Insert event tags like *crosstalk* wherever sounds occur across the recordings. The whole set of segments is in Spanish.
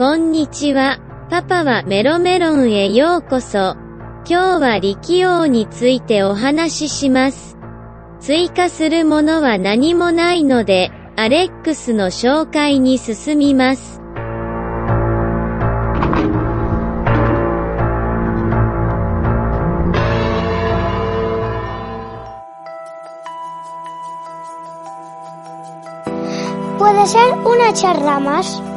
こんにちは。パパはメロメロンへようこそ。今日は力王についてお話しします。追加するものは何もないので、アレックスの紹介に進みます。¿Puede ser una charla más?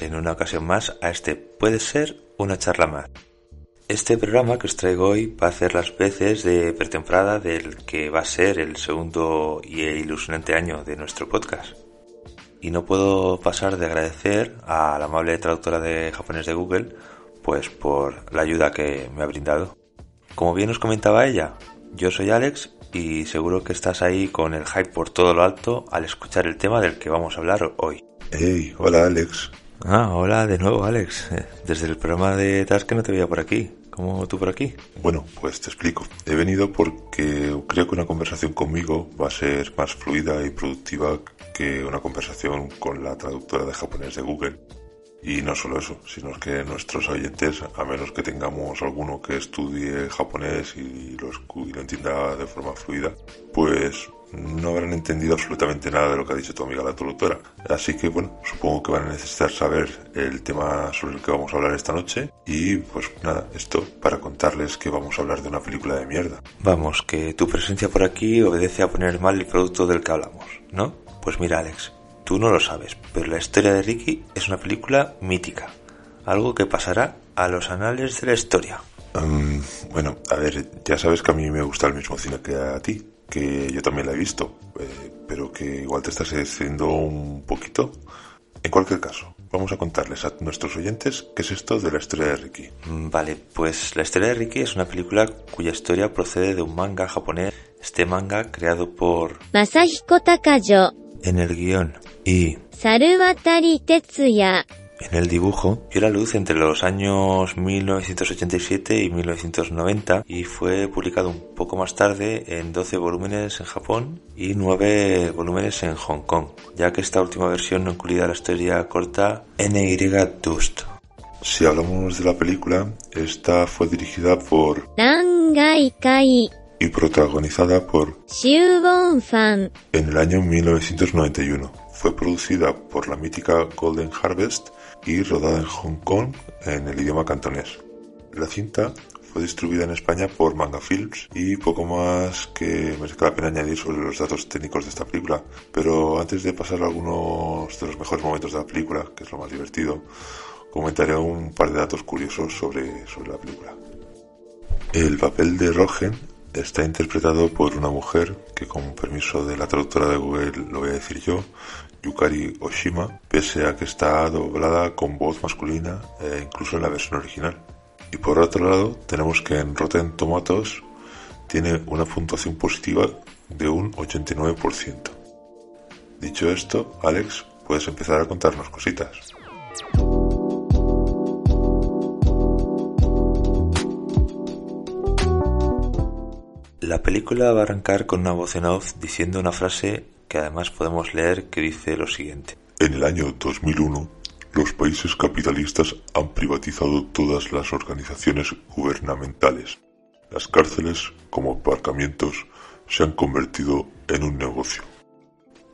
En una ocasión más a este Puede ser una charla más. Este programa que os traigo hoy va a hacer las veces de pretemporada del que va a ser el segundo y ilusionante año de nuestro podcast. Y no puedo pasar de agradecer a la amable traductora de japonés de Google pues por la ayuda que me ha brindado. Como bien os comentaba ella, yo soy Alex y seguro que estás ahí con el hype por todo lo alto al escuchar el tema del que vamos a hablar hoy. Hey, hola Alex. Ah, hola de nuevo Alex. Eh, Desde el programa de Task no te veía por aquí. ¿Cómo tú por aquí? Bueno, pues te explico. He venido porque creo que una conversación conmigo va a ser más fluida y productiva que una conversación con la traductora de japonés de Google. Y no solo eso, sino que nuestros oyentes, a menos que tengamos alguno que estudie japonés y lo, y lo entienda de forma fluida, pues no habrán entendido absolutamente nada de lo que ha dicho tu amiga la traductora. Así que bueno, supongo que van a necesitar saber el tema sobre el que vamos a hablar esta noche. Y pues nada, esto para contarles que vamos a hablar de una película de mierda. Vamos, que tu presencia por aquí obedece a poner mal el producto del que hablamos, ¿no? Pues mira Alex, Tú no lo sabes, pero la historia de Ricky es una película mítica, algo que pasará a los anales de la historia. Em, bueno, a ver, ya sabes que a mí me gusta el mismo cine que a ti, que yo también la he visto, eh, pero que igual te estás haciendo un poquito. En cualquier caso, vamos a contarles a nuestros oyentes qué es esto de la historia de Ricky. Mm, vale, pues la historia de Ricky es una película cuya historia procede de un manga japonés. Este manga creado por Masahiko Takayo. En el guion y Saruvatari Tetsuya. En el dibujo vio la luz entre los años 1987 y 1990 y fue publicado un poco más tarde en 12 volúmenes en Japón y 9 volúmenes en Hong Kong, ya que esta última versión no incluía la historia corta NY Dust. Si hablamos de la película, esta fue dirigida por Rangai Kai y protagonizada por Fan en el año 1991. Fue producida por la mítica Golden Harvest y rodada en Hong Kong en el idioma cantonés. La cinta fue distribuida en España por Manga Films y poco más que merezca la pena añadir sobre los datos técnicos de esta película. Pero antes de pasar a algunos de los mejores momentos de la película, que es lo más divertido, comentaré un par de datos curiosos sobre, sobre la película. El papel de Rogen está interpretado por una mujer que con permiso de la traductora de Google lo voy a decir yo, Yukari Oshima, pese a que está doblada con voz masculina e incluso en la versión original. Y por otro lado, tenemos que en Rotten Tomatoes tiene una puntuación positiva de un 89%. Dicho esto, Alex, puedes empezar a contarnos cositas. La película va a arrancar con una voz en off diciendo una frase que además podemos leer que dice lo siguiente. En el año 2001, los países capitalistas han privatizado todas las organizaciones gubernamentales. Las cárceles, como aparcamientos, se han convertido en un negocio.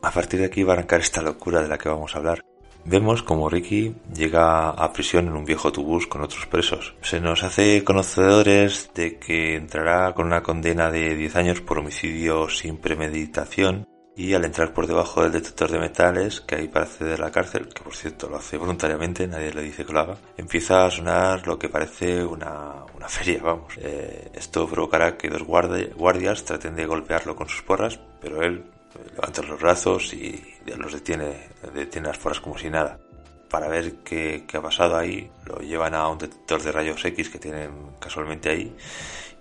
A partir de aquí va a arrancar esta locura de la que vamos a hablar. Vemos como Ricky llega a prisión en un viejo autobús con otros presos. Se nos hace conocedores de que entrará con una condena de 10 años por homicidio sin premeditación y al entrar por debajo del detector de metales que hay para acceder a la cárcel, que por cierto lo hace voluntariamente, nadie le dice que lo haga, empieza a sonar lo que parece una, una feria, vamos. Eh, esto provocará que dos guardias traten de golpearlo con sus porras, pero él levanta los brazos y los detiene, detiene las porras como si nada. Para ver qué, qué ha pasado ahí, lo llevan a un detector de rayos X que tienen casualmente ahí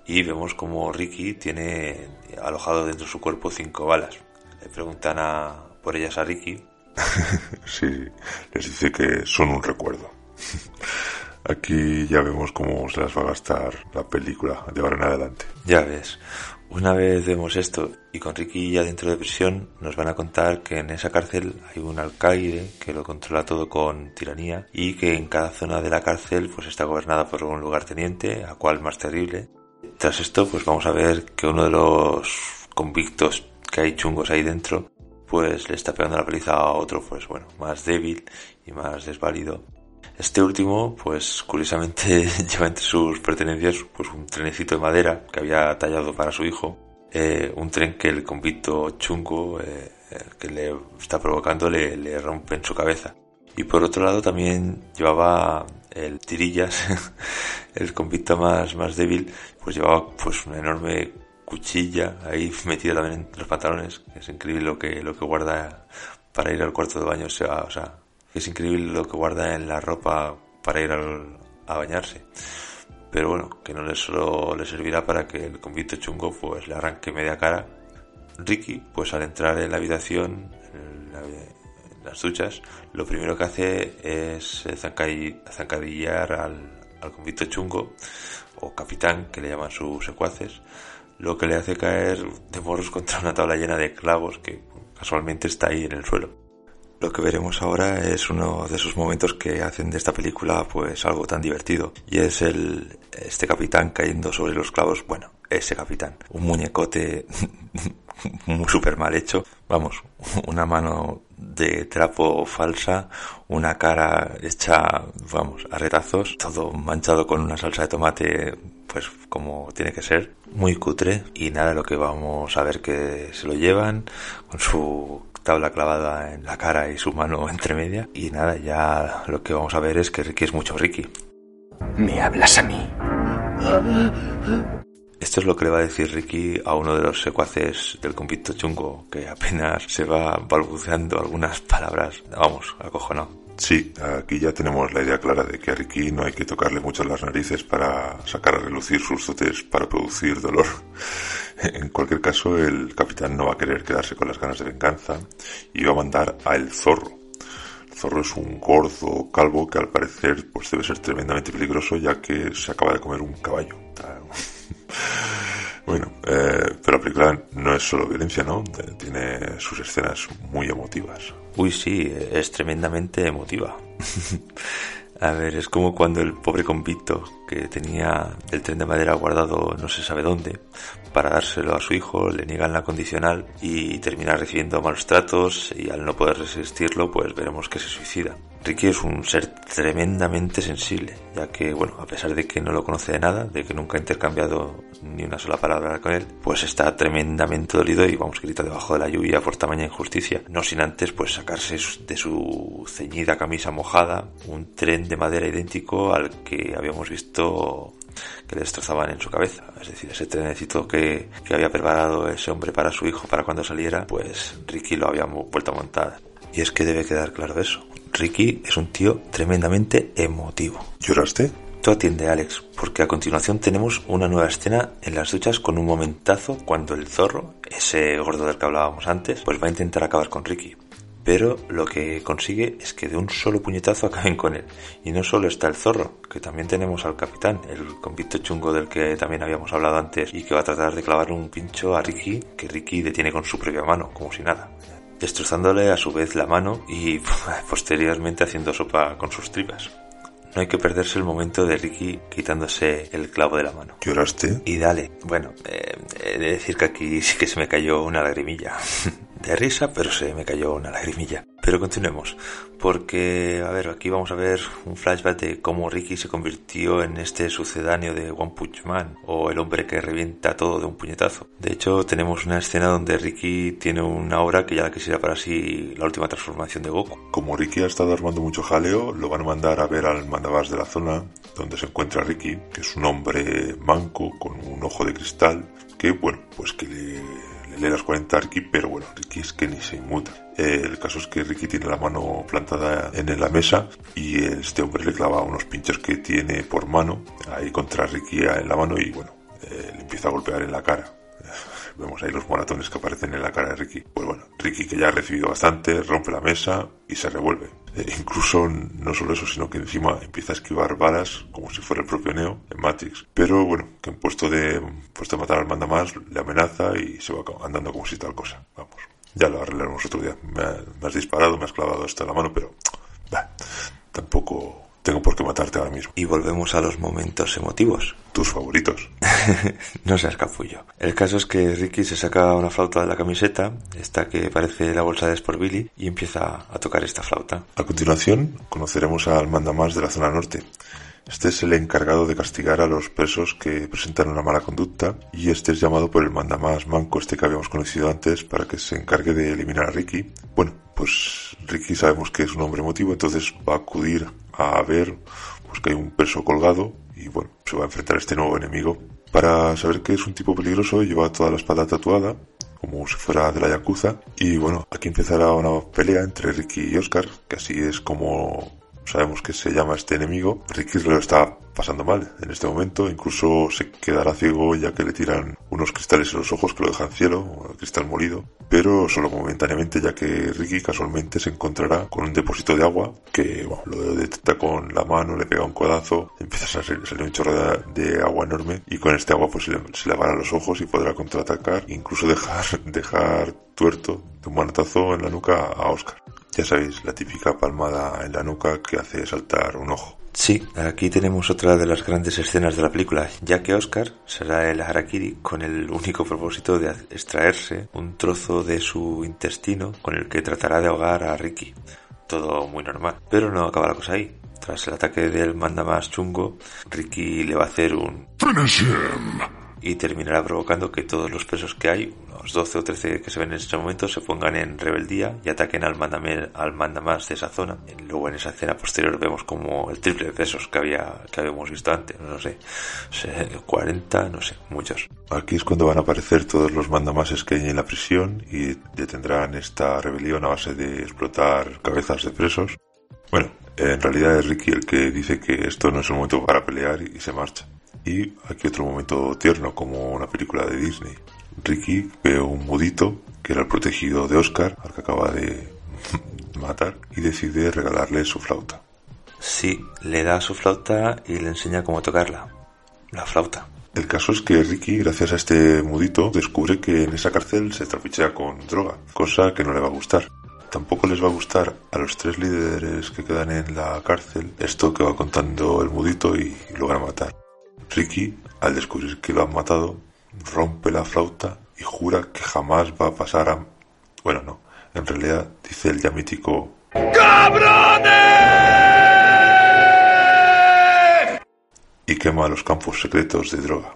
y vemos como Ricky tiene alojado dentro de su cuerpo cinco balas. Le preguntan a, por ellas a Ricky. *laughs* sí, les dice que son un recuerdo. Aquí ya vemos cómo se las va a gastar la película de ahora en adelante. Ya ves, una vez vemos esto y con Ricky ya dentro de prisión nos van a contar que en esa cárcel hay un alcaide que lo controla todo con tiranía y que en cada zona de la cárcel pues está gobernada por un lugarteniente, a cual más terrible. Tras esto pues vamos a ver que uno de los convictos que hay chungos ahí dentro pues le está pegando la paliza a otro pues bueno más débil y más desválido este último, pues curiosamente *laughs* lleva entre sus pertenencias pues un trenecito de madera que había tallado para su hijo, eh, un tren que el convicto chungo eh, que le está provocando le, le rompe en su cabeza. Y por otro lado también llevaba el tirillas, *laughs* el convicto más, más débil, pues llevaba pues una enorme cuchilla ahí *laughs* metida también en los pantalones. Es increíble lo que, lo que guarda para ir al cuarto de baño. O sea, o sea es increíble lo que guarda en la ropa para ir a bañarse. Pero bueno, que no le solo le servirá para que el convicto chungo pues le arranque media cara. Ricky, pues al entrar en la habitación, en, las duchas, lo primero que hace es zancadillar al, al convicto chungo, o capitán, que le llaman sus secuaces, lo que le hace caer de morros contra una tabla llena de clavos que casualmente está ahí en el suelo. Lo que veremos ahora es uno de esos momentos que hacen de esta película pues algo tan divertido y es el este capitán cayendo sobre los clavos, bueno, ese capitán, un muñecote *laughs* súper mal hecho, vamos, una mano de trapo falsa, una cara hecha, vamos, a retazos, todo manchado con una salsa de tomate, pues como tiene que ser, muy cutre y nada, lo que vamos a ver que se lo llevan con su tabla clavada en la cara y su mano *laughs* entre media. Y nada, ya lo que vamos a ver es que Ricky es mucho Ricky. ¿Me hablas a mí? Esto es lo que le va a decir Ricky a uno de los secuaces del convicto chungo, que apenas se va balbuceando algunas palabras. Vamos, acojonado. Sí, aquí ya tenemos la idea clara de que a Ricky no hay que tocarle mucho las narices para sacar a relucir sus dotes para producir dolor. *laughs* En cualquier caso, el capitán no va a querer quedarse con las ganas de venganza y va a mandar a el zorro. El zorro es un gordo calvo que al parecer pues debe ser tremendamente peligroso ya que se acaba de comer un caballo. *laughs* Bueno, eh, película no es solo violencia, ¿no? Tiene sus escenas muy emotivas. Uy, sí, es tremendamente emotiva. *laughs* A ver, es como cuando el pobre convicto que tenía el tren de madera guardado no se sabe dónde, para dárselo a su hijo, le niegan la condicional y termina recibiendo malos tratos y al no poder resistirlo, pues veremos que se suicida. Ricky es un ser tremendamente sensible, ya que, bueno, a pesar de que no lo conoce de nada, de que nunca ha intercambiado ni una sola palabra con él, pues está tremendamente dolido y vamos, grita debajo de la lluvia por tamaña injusticia, no sin antes pues sacarse de su ceñida camisa mojada un tren de madera idéntico al que habíamos visto que le destrozaban en su cabeza. Es decir, ese trenecito que, que había preparado ese hombre para su hijo para cuando saliera, pues Ricky lo había vuelto a montar Y es que debe quedar claro eso. Ricky es un tío tremendamente emotivo. ¿Lloraste? Tú atiende, Alex, porque a continuación tenemos una nueva escena en las duchas con un momentazo cuando el zorro, ese gordo del que hablábamos antes, pues va a intentar acabar con Ricky. Pero lo que consigue es que de un solo puñetazo *laughs* acaben con él. Y no solo está el zorro, que también tenemos al capitán, el convicto chungo del que también habíamos hablado antes y que va a tratar de clavar un pincho a Ricky, que Ricky detiene con su propia mano, como si nada destrozándole a su vez la mano y *laughs* posteriormente haciendo sopa con sus tripas. No hay que perderse el momento de Ricky quitándose el clavo de la mano. ¿Lloraste? Y dale, bueno, eh, he de decir que aquí sí que se me cayó una lagrimilla. *laughs* de risa, pero se me cayó una lagrimilla. Pero continuemos, porque, a ver, aquí vamos a ver un flashback de cómo Ricky se convirtió en este sucedáneo de One Punch Man, o el hombre que revienta todo de un puñetazo. De hecho, tenemos una escena donde Ricky tiene una obra que ya la quisiera para sí la última transformación de Goku. Como Ricky ha estado armando mucho jaleo, lo van a mandar a ver al mandabás de la zona donde se encuentra Ricky, que es un hombre manco con un ojo de cristal, que, bueno, pues que le lee las 40 a Ricky, pero bueno, Ricky es que ni se inmuta. Eh, el caso es que Ricky tiene la mano plantada en la mesa y este hombre le clava unos pinchos que tiene por mano ahí contra Ricky en la mano y bueno, eh, le empieza a golpear en la cara. *laughs* Vemos ahí los moratones que aparecen en la cara de Ricky. Pues bueno, Ricky que ya ha recibido bastante, rompe la mesa y se revuelve. Eh, incluso no solo eso, sino que encima empieza a esquivar balas como si fuera el propio Neo en Matrix. Pero bueno, que en puesto de, puesto matar al manda más, le amenaza y se va andando como si tal cosa. Vamos. Ya lo arreglaremos otro día. Me, has disparado, me has clavado en la mano, pero bah, tampoco tengo por qué matarte ahora mismo. Y volvemos a los momentos emotivos. Tus favoritos. *laughs* no seas capullo. El caso es que Ricky se saca una flauta de la camiseta, esta que parece la bolsa de Sport Billy, y empieza a tocar esta flauta. A continuación, conoceremos al mandamás de la zona norte. Este es el encargado de castigar a los presos que presentan una mala conducta y este es llamado por el mandamás manco este que habíamos conocido antes para que se encargue de eliminar a Ricky. Bueno, pues Ricky sabemos que es un hombre emotivo, entonces va a acudir a ver pues que hay un preso colgado y bueno, se va a enfrentar a este nuevo enemigo. Para saber que es un tipo peligroso lleva toda la espalda tatuada como si fuera de la Yakuza y bueno, aquí empezará una pelea entre Ricky y Oscar, que así es como sabemos que se llama este enemigo. Ricky lo está pasando mal en este momento, incluso se quedará ciego ya que le tiran unos cristales en los ojos que lo dejan cielo, cristal molido, pero solo momentáneamente ya que Ricky casualmente se encontrará con un depósito de agua que bueno, lo detecta con la mano, le pega un codazo, empieza a salir, un chorro de, agua enorme y con este agua pues se le, se le van los ojos y podrá contraatacar, incluso dejar, *laughs* dejar tuerto de un manotazo en la nuca a Oscar. Ya sabéis, la típica palmada en la nuca que hace saltar un ojo. Sí, aquí tenemos otra de las grandes escenas de la película, ya que Oscar será el harakiri con el único propósito de extraerse un trozo de su intestino con el que tratará de ahogar a Ricky. Todo muy normal, pero no acaba la cosa ahí. Tras el ataque del manda más chungo, Ricky le va a hacer un... Finish y terminará provocando que todos los presos que hay, unos 12 o 13 que se ven en este momento, se pongan en rebeldía y ataquen al mandamás al mandamás de esa zona. Luego en esa escena posterior vemos como el triple de presos que había que habíamos visto antes, no sé, 40, no sé, muchos. Aquí es cuando van a aparecer todos los mandamases que hay en la prisión y detendrán esta rebelión a base de explotar cabezas de presos. Bueno, en realidad es Ricky el que dice que esto no es el momento para pelear y se marcha. Y aquí otro momento tierno, como una película de Disney. Ricky ve un mudito, que era el protegido de Oscar, al que acaba de *laughs* matar, y decide regalarle su flauta. Sí, le da su flauta y le enseña cómo tocarla. La flauta. El caso es que Ricky, gracias a este mudito, descubre que en esa cárcel se trapichea con droga, cosa que no le va a gustar. Tampoco les va a gustar a los tres líderes que quedan en la cárcel esto que va contando el mudito y lo van a matar. Ricky, al descubrir que lo han matado, rompe la flauta y jura que jamás va a pasar a... Bueno, no. En realidad dice el ya mítico... ¡Cabrones! Y quema los campos secretos de droga.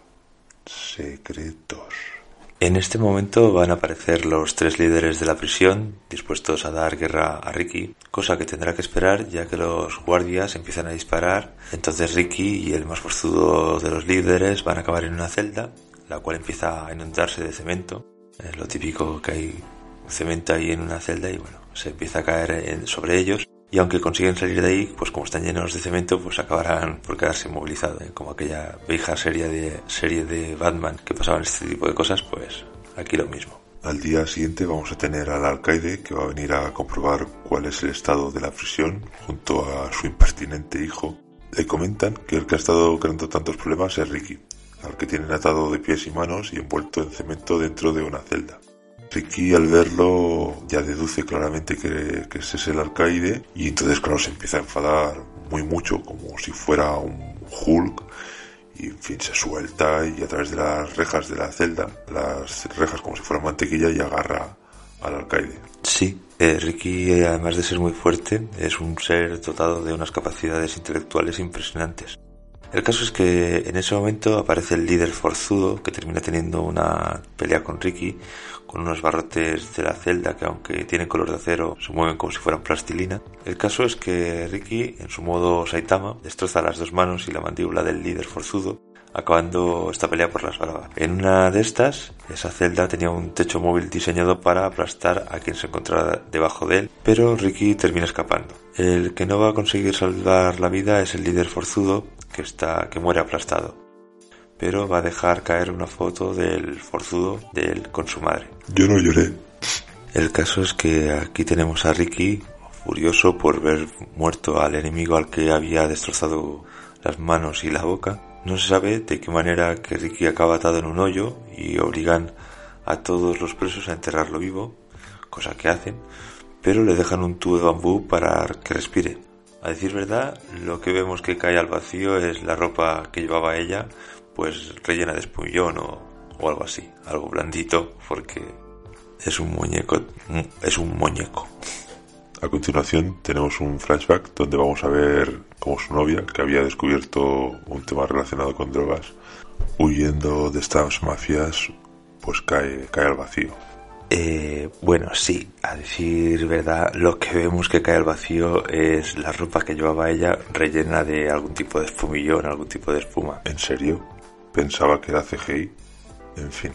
Secretos. En este momento van a aparecer los tres líderes de la prisión dispuestos a dar guerra a Ricky, cosa que tendrá que esperar ya que los guardias empiezan a disparar. Entonces Ricky y el más forzudo de los líderes van a acabar en una celda, la cual empieza a inundarse de cemento. Es lo típico que hay cemento ahí en una celda y bueno, se empieza a caer sobre ellos y aunque consiguen salir de ahí, pues como están llenos de cemento, pues acabarán por quedarse inmovilizados, ¿eh? como aquella vieja serie de, serie de Batman que pasaban este tipo de cosas, pues aquí lo mismo. Al día siguiente vamos a tener al alcaide que va a venir a comprobar cuál es el estado de la prisión junto a su impertinente hijo. Le comentan que el que ha estado creando tantos problemas es Ricky, al que tienen atado de pies y manos y envuelto en cemento dentro de una celda. Ricky al verlo ya deduce claramente que, ese es el alcaide y entonces claro se empieza a enfadar muy mucho como si fuera un Hulk y en fin se suelta y a través de las rejas de la celda, las rejas como si fueran mantequilla y agarra al alcaide. Sí, eh, Ricky además de ser muy fuerte es un ser dotado de unas capacidades intelectuales impresionantes. El caso es que en ese momento aparece el líder forzudo que termina teniendo una pelea con Ricky con unos barrotes de la celda que aunque tienen color de acero se mueven como si fueran plastilina. El caso es que Ricky en su modo Saitama destroza las dos manos y la mandíbula del líder forzudo acabando esta pelea por las bravas. En una de estas, esa celda tenía un techo móvil diseñado para aplastar a quien se encontraba debajo de él, pero Ricky termina escapando. El que no va a conseguir salvar la vida es el líder forzudo que está que muere aplastado. Pero va a dejar caer una foto del forzudo de él con su madre. Yo no lloré. El caso es que aquí tenemos a Ricky furioso por ver muerto al enemigo al que había destrozado las manos y la boca no se sabe de qué manera que Ricky acaba atado en un hoyo y obligan a todos los presos a enterrarlo vivo, cosa que hacen, pero le dejan un tubo de bambú para que respire. A decir verdad, lo que vemos que cae al vacío es la ropa que llevaba ella, pues rellena de espumillón o, o algo así, algo blandito, porque es un muñeco, es un muñeco. A continuación tenemos un flashback donde vamos a ver cómo su novia, que había descubierto un tema relacionado con drogas, huyendo de estas mafias, pues cae, cae al vacío. Eh, bueno, sí, a decir verdad, lo que vemos que cae al vacío es la ropa que llevaba ella rellena de algún tipo de espumillón, algún tipo de espuma. ¿En serio? Pensaba que era CGI. En fin.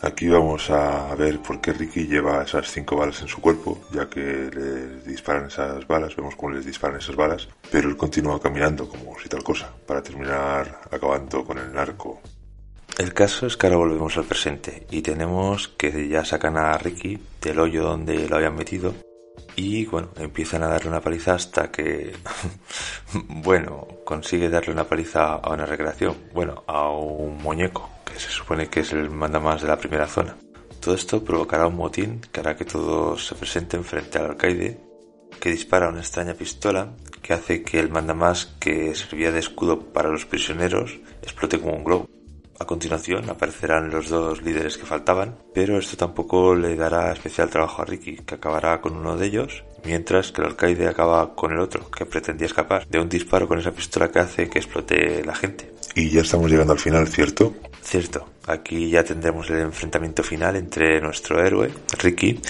Aquí vamos a ver por qué Ricky lleva esas cinco balas en su cuerpo, ya que le disparan esas balas, vemos cómo les disparan esas balas, pero él continúa caminando como si tal cosa, para terminar acabando con el narco. El caso es que ahora volvemos al presente y tenemos que ya sacan a Ricky del hoyo donde lo habían metido y bueno, empiezan a darle una paliza hasta que, *laughs* bueno, consigue darle una paliza a una recreación, bueno, a un muñeco se supone que es el mandamás de la primera zona. Todo esto provocará un motín que hará que todos se presenten frente al alcaide, que dispara una extraña pistola que hace que el mandamás que servía de escudo para los prisioneros explote como un globo. A continuación aparecerán los dos líderes que faltaban, pero esto tampoco le dará especial trabajo a Ricky, que acabará con uno de ellos, mientras que el alcaide acaba con el otro, que pretendía escapar de un disparo con esa pistola que hace que explote la gente. Y ya estamos llegando al final, ¿cierto? Cierto, aquí ya tendremos el enfrentamiento final entre nuestro héroe, Ricky,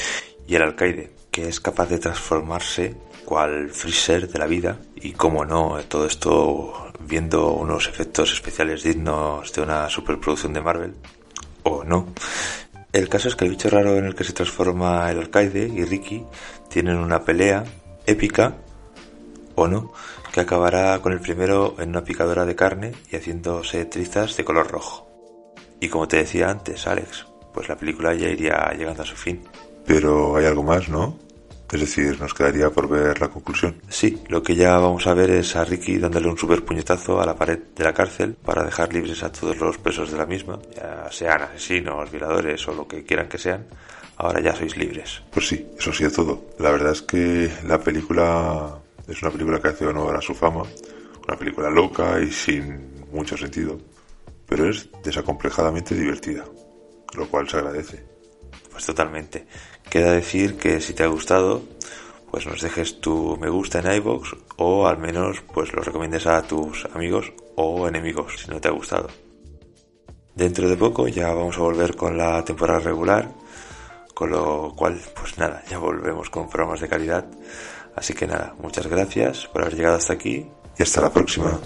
y el alcaide, que es capaz de transformarse cual freezer de la vida y como no, todo esto viendo unos efectos especiales dignos de una superproducción de Marvel, o no. El caso es que el bicho raro en el que se transforma el alcaide y Ricky tienen una pelea épica, o no, que acabará con el primero en una picadora de carne y haciéndose trizas de color rojo. Y como te decía antes, Alex, pues la película ya iría llegando a su fin. Pero hay algo más, ¿no? Es decir, nos quedaría por ver la conclusión. Sí, lo que ya vamos a ver es a Ricky dándole un super puñetazo a la pared de la cárcel para dejar libres a todos los presos de la misma, ya sean asesinos, violadores o lo que quieran que sean. Ahora ya sois libres. Pues sí, eso sí es todo. La verdad es que la película es una película que hace honor a su fama, una película loca y sin mucho sentido, pero es desacomplejadamente divertida, lo cual se agradece. Pues totalmente. Queda decir que si te ha gustado, pues nos dejes tu me gusta en iBox o al menos pues lo recomiendes a tus amigos o enemigos si no te ha gustado. Dentro de poco ya vamos a volver con la temporada regular, con lo cual pues nada, ya volvemos con programas de calidad. Así que nada, muchas gracias por haber llegado hasta aquí y hasta la próxima.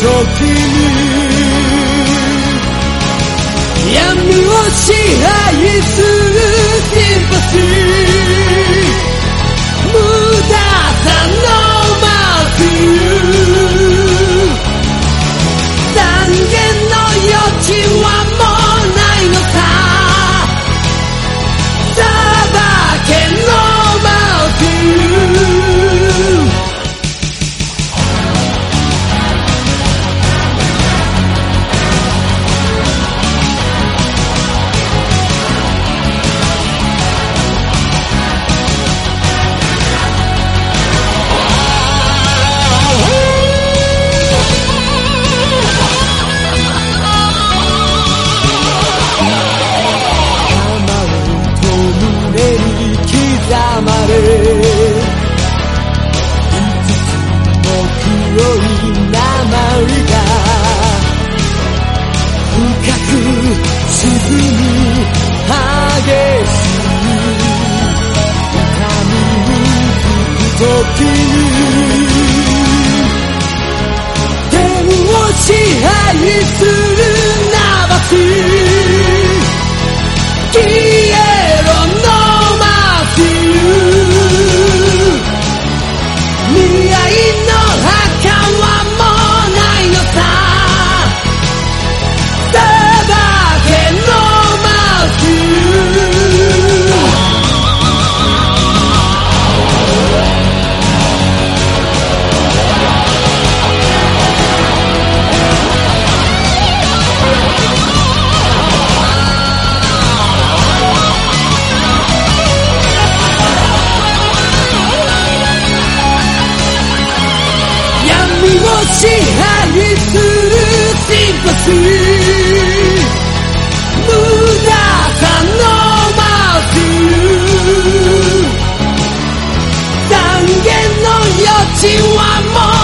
時に。闇を支配するシンパシー今晚梦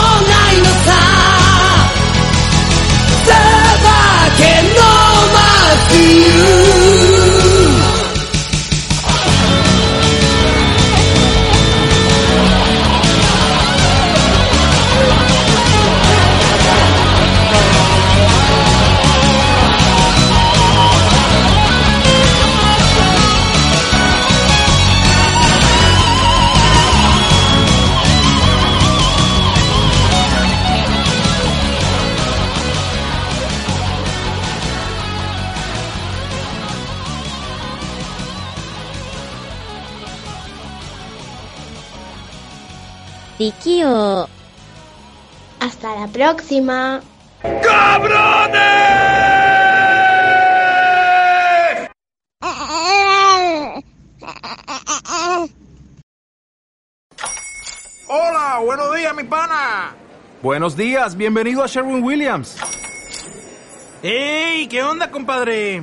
力王 Hasta la próxima. Hola, buenos días, mi pana. Buenos días, bienvenido a Sherwin Williams. ¡Ey! ¿Qué onda, compadre?